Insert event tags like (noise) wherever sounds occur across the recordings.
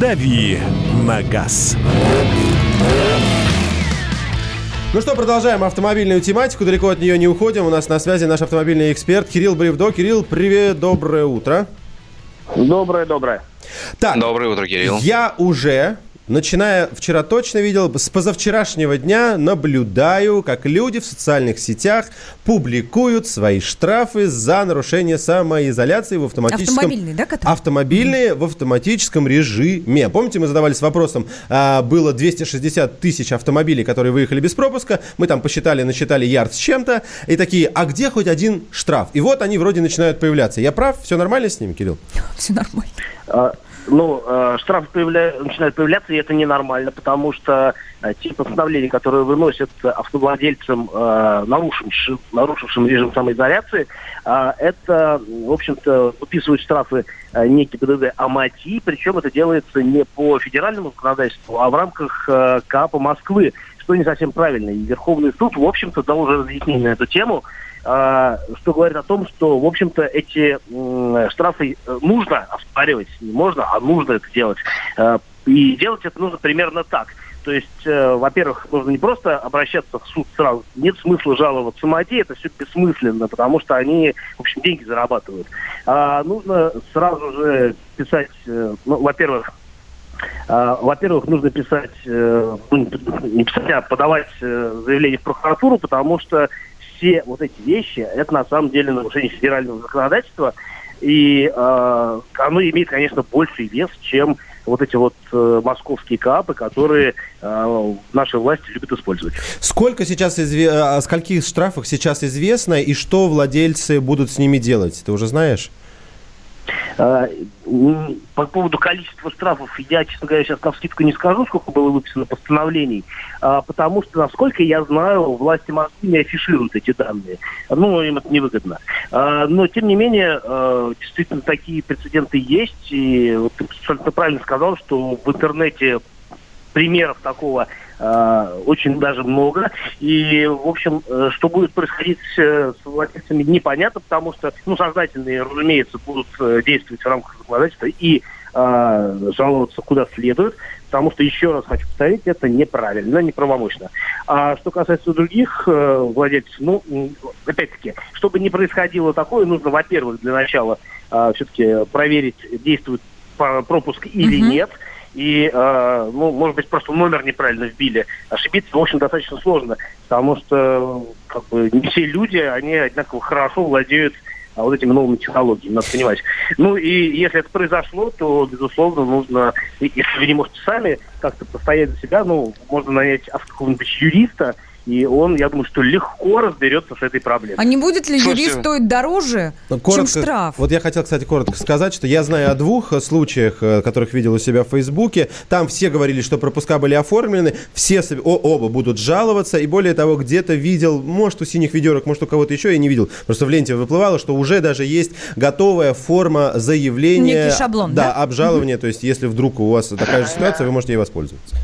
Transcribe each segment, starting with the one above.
«Дави на газ». Ну что, продолжаем автомобильную тематику, далеко от нее не уходим. У нас на связи наш автомобильный эксперт Кирилл Бревдо. Кирилл, привет, доброе утро. Доброе, доброе. Так, Доброе утро, Кирилл. я уже начиная вчера точно видел, с позавчерашнего дня наблюдаю, как люди в социальных сетях публикуют свои штрафы за нарушение самоизоляции в автоматическом... Автомобильные, да, которые? Автомобильные в автоматическом режиме. Помните, мы задавались вопросом, а, было 260 тысяч автомобилей, которые выехали без пропуска, мы там посчитали, насчитали ярд с чем-то, и такие, а где хоть один штраф? И вот они вроде начинают появляться. Я прав? Все нормально с ними, Кирилл? (laughs) Все нормально. Ну, э, штрафы появля... начинают появляться, и это ненормально, потому что э, те постановления, которые выносят автовладельцам, э, нарушившим, нарушившим режим самоизоляции, э, это, в общем-то, выписывают штрафы э, не ГИБДД, причем это делается не по федеральному законодательству, а в рамках э, КАПа Москвы, что не совсем правильно. И Верховный суд, в общем-то, дал уже разъяснение на эту тему, что говорит о том, что, в общем-то, эти штрафы э, нужно оспаривать. Не можно, а нужно это делать. А, и делать это нужно примерно так. То есть, э, во-первых, нужно не просто обращаться в суд сразу. Нет смысла жаловаться МАТИ, это все бессмысленно, потому что они, в общем, деньги зарабатывают. А нужно сразу же писать, э, ну, во-первых, во-первых, нужно писать, ну, не писать, а подавать заявление в прокуратуру, потому что все вот эти вещи, это на самом деле нарушение федерального законодательства, и э, оно имеет, конечно, больший вес, чем вот эти вот э, московские КАПы, которые э, наши власти любят использовать. Сколько сейчас изве... о скольких штрафах сейчас известно, и что владельцы будут с ними делать? Ты уже знаешь? А, по поводу количества штрафов я, честно говоря, сейчас на скидку не скажу, сколько было выписано постановлений, а, потому что, насколько я знаю, власти Москвы не афишируют эти данные. Ну, им это невыгодно. А, но, тем не менее, действительно, такие прецеденты есть. И вот ты правильно сказал, что в интернете примеров такого э, очень даже много. И, в общем, э, что будет происходить с владельцами, непонятно, потому что, ну, сознательные, разумеется, будут э, действовать в рамках законодательства и э, жаловаться куда следует, потому что, еще раз хочу повторить, это неправильно, неправомочно. А что касается других э, владельцев, ну, опять-таки, чтобы не происходило такое, нужно, во-первых, для начала э, все-таки проверить, действует пропуск или mm-hmm. нет – и, э, ну, может быть, просто номер неправильно вбили. Ошибиться, в общем, достаточно сложно, потому что как бы, не все люди, они одинаково хорошо владеют а вот этими новыми технологиями, надо понимать. Ну и если это произошло, то, безусловно, нужно, если вы не можете сами как-то постоять за себя, ну, можно нанять какого-нибудь юриста, и он, я думаю, что легко разберется с этой проблемой. А не будет ли Слушайте, юрист стоить дороже, ну, коротко, чем штраф? Вот я хотел, кстати, коротко сказать, что я знаю о двух случаях, э, которых видел у себя в Фейсбуке. Там все говорили, что пропуска были оформлены, все о, оба будут жаловаться, и более того, где-то видел, может, у синих ведерок, может, у кого-то еще, я не видел, просто в ленте выплывало, что уже даже есть готовая форма заявления. Некий шаблон, да? Да, обжалования, угу. то есть если вдруг у вас такая же ситуация, вы можете ей воспользоваться.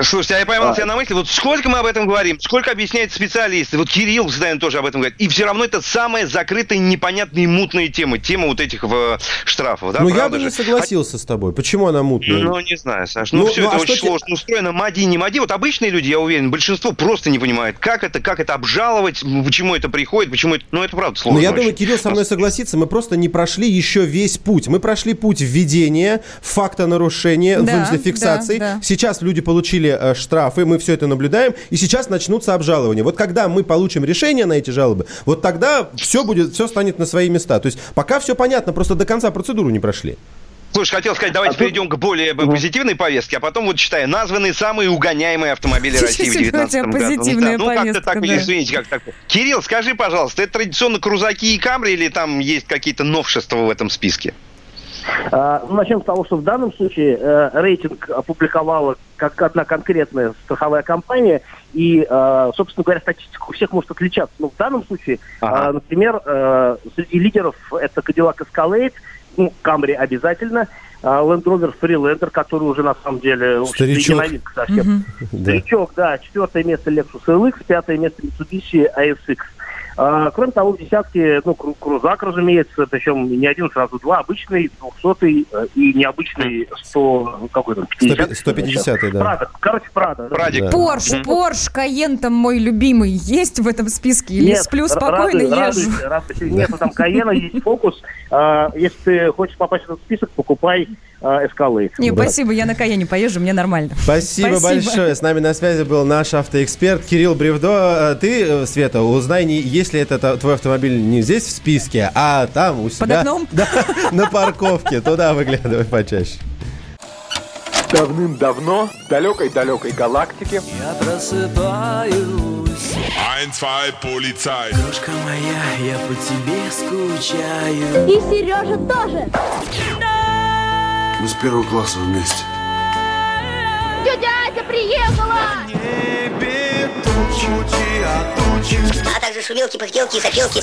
Слушайте, а я поймал а... себя на мысли, вот сколько мы об этом говорим, сколько объясняют специалисты, вот Кирилл постоянно тоже об этом говорит, и все равно это самая закрытая, непонятная и мутная тема, тема вот этих в, штрафов, да, Ну, я бы не согласился а... с тобой, почему она мутная? Ну, не знаю, Саш, ну, ну все ну, это а очень те... сложно устроено, мади, не мади, вот обычные люди, я уверен, большинство просто не понимают, как это, как это обжаловать, почему это приходит, почему это, ну, это правда сложно. Ну, я очень. думаю, Кирилл со мной (laughs) согласится, мы просто не прошли еще весь путь, мы прошли путь введения, факта нарушения, да, в смысле фиксации, да, да. сейчас люди получили э, штрафы, мы все это наблюдаем, и сейчас начнутся обжалования. Вот когда мы получим решение на эти жалобы, вот тогда все будет, все станет на свои места. То есть пока все понятно, просто до конца процедуру не прошли. Слушай, хотел сказать, давайте а перейдем тут... к более угу. позитивной повестке, а потом вот читаю, названные самые угоняемые автомобили России в 2019 году. Позитивная ну, да, ну как-то так, да. извините, как так. Кирилл, скажи, пожалуйста, это традиционно крузаки и камры или там есть какие-то новшества в этом списке? А, ну, начнем с того, что в данном случае э, рейтинг опубликовала как одна конкретная страховая компания, и, э, собственно говоря, статистика у всех может отличаться. Но в данном случае, ага. э, например, э, среди лидеров это Cadillac Escalade, ну, Camry обязательно, Land Rover Freelander, который уже на самом деле Старичок. новинка совсем. Угу. Старичок, да. Четвертое место Lexus LX, пятое место Mitsubishi ASX. А, кроме того, в десятке, ну, крузак, разумеется, причем не один, сразу два, обычный, двухсотый э, и необычный 100, какой там, 50 150 да. Прада, короче, Прада. Прадик. Порш, да. Порш, Каен там мой любимый, есть в этом списке? Или Нет, сплю спокойно, радуй, езжу? Радуй, радуй. Нет, ну, там Каена есть фокус. А, если ты хочешь попасть в этот список, покупай эскалы. Не, да. спасибо, я на Каене поезжу, мне нормально. (laughs) Спасибо, спасибо большое. С нами на связи был наш автоэксперт Кирилл Бревдо. Ты, э, Света, узнай, не, если это твой автомобиль не здесь в списке, а там у себя. Под окном? (laughs) Да, на парковке. Туда выглядывай почаще. Давным-давно в далекой-далекой галактике Я просыпаюсь Ein, zwei, полицай Дружка моя, я по тебе скучаю И Сережа тоже Мы с первого класса вместе. Тетя Ася приехала! Небе тучи, а тучи. А также шумелки, пыхтелки и сопелки